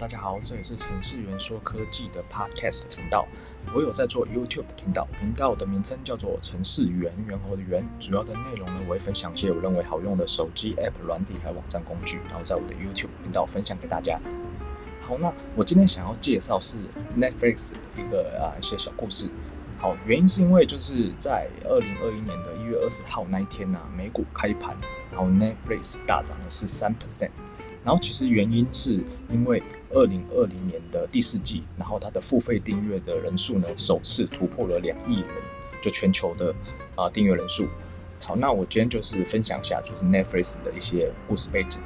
大家好，这里是程式员说科技的 Podcast 频道。我有在做 YouTube 频道，频道的名称叫做程式员，猿猴的猿。主要的内容呢，我会分享一些我认为好用的手机 App、软体还有网站工具，然后在我的 YouTube 频道分享给大家。好，那我今天想要介绍是 Netflix 的一个啊一些小故事。好，原因是因为就是在二零二一年的一月二十号那一天呢、美股开盘，然后 Netflix 大涨了十三 percent。然后其实原因是因为二零二零年的第四季，然后它的付费订阅的人数呢，首次突破了两亿人，就全球的啊订阅人数。好，那我今天就是分享一下就是 Netflix 的一些故事背景。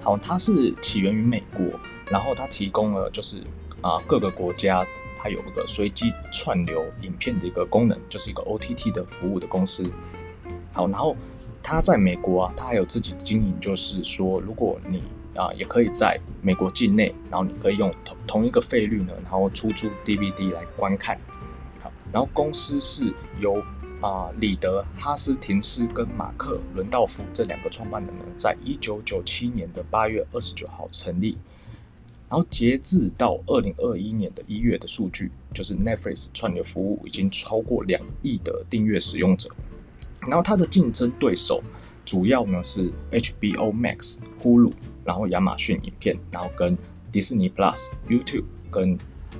好，它是起源于美国，然后它提供了就是啊各个国家它有一个随机串流影片的一个功能，就是一个 OTT 的服务的公司。好，然后。他在美国啊，他还有自己经营，就是说，如果你啊也可以在美国境内，然后你可以用同同一个费率呢，然后出租 DVD 来观看。好，然后公司是由啊里德哈斯廷斯跟马克伦道夫这两个创办人呢，在一九九七年的八月二十九号成立。然后截至到二零二一年的一月的数据，就是 Netflix 串流服务已经超过两亿的订阅使用者。然后它的竞争对手主要呢是 HBO Max、Hulu，然后亚马逊影片，然后跟迪士尼 Plus、YouTube 跟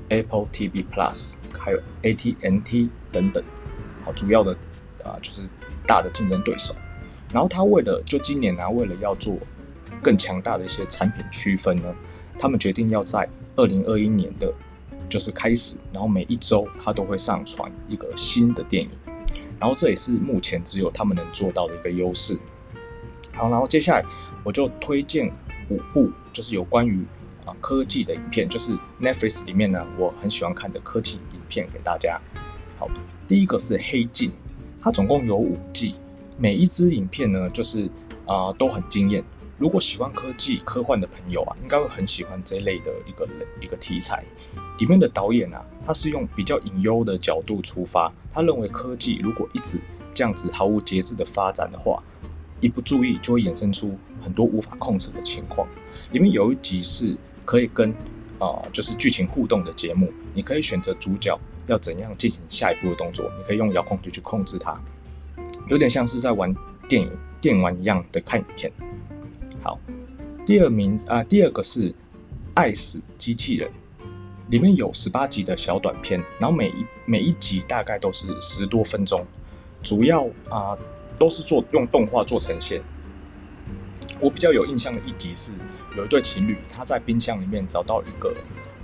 Apple TV Plus，还有 ATNT 等等，好，主要的啊就是大的竞争对手。然后他为了就今年呢、为了要做更强大的一些产品区分呢，他们决定要在二零二一年的，就是开始，然后每一周他都会上传一个新的电影。然后这也是目前只有他们能做到的一个优势。好，然后接下来我就推荐五部，就是有关于啊科技的影片，就是 Netflix 里面呢我很喜欢看的科技影片给大家。好，第一个是《黑镜》，它总共有五季，每一支影片呢就是啊、都很惊艳。如果喜欢科技科幻的朋友啊，应该会很喜欢这一类的一个一个题材。里面的导演啊，他是用比较隐忧的角度出发，他认为科技如果一直这样子毫无节制的发展的话，一不注意就会衍生出很多无法控制的情况。里面有一集是可以跟啊、呃，就是剧情互动的节目，你可以选择主角要怎样进行下一步的动作，你可以用遥控器去控制它，有点像是在玩电影电玩一样的看影片。好，第二名啊、第二个是《爱死机器人》。里面有十八集的小短片，然后每一每一集大概都是十多分钟，主要啊、都是做用动画做呈现。我比较有印象的一集是有一对情侣，他在冰箱里面找到一个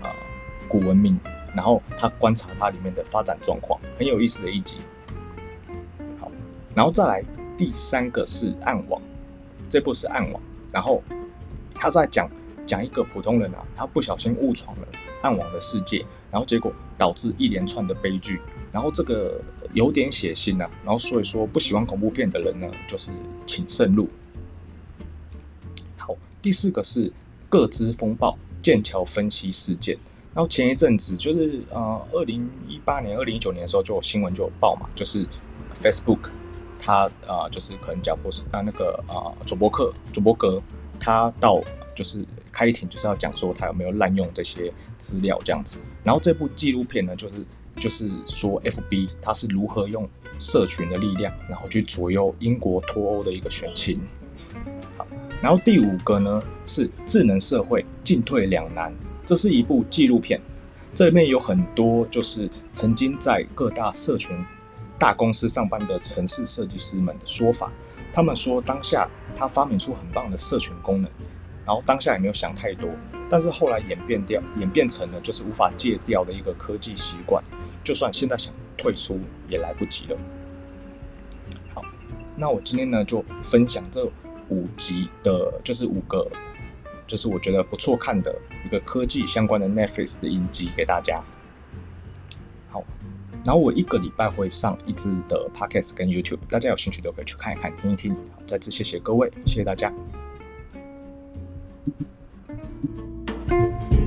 啊、呃、古文明，然后他观察它里面的发展状况，很有意思的一集。好，然后再来第三个是《暗网》，这部是《暗网》，然后他在讲。讲一个普通人啊，他不小心误闯了暗网的世界，然后结果导致一连串的悲剧，然后这个有点血腥啊，然后所以说不喜欢恐怖片的人呢，就是请慎入。好，第四个是各资风暴剑桥分析事件，然后前一阵子就是呃，二零一八年、二零一九年的时候就有新闻就有报嘛，就是 Facebook 他啊、就是可能贾伯斯啊那个啊佐伯克佐伯格他到。就是开庭，就是要讲说他有没有滥用这些资料这样子。然后这部纪录片呢，就是就是说 FB 它是如何用社群的力量，然后去左右英国脱欧的一个选情。好，然后第五个呢是智能社会进退两难，这是一部纪录片，这里面有很多就是曾经在各大社群大公司上班的城市设计师们的说法。他们说当下他发明出很棒的社群功能。然后当下也没有想太多，但是后来演变掉，演变成了就是无法戒掉的一个科技习惯，就算现在想退出也来不及了。好，那我今天呢就分享这五集的，就是五个，就是我觉得不错看的一个科技相关的 Netflix 的影集给大家。好，然后我一个礼拜会上一支的 Podcast 跟 YouTube，大家有兴趣都可以去看一看、听一听。再次谢谢各位，谢谢大家。thank you.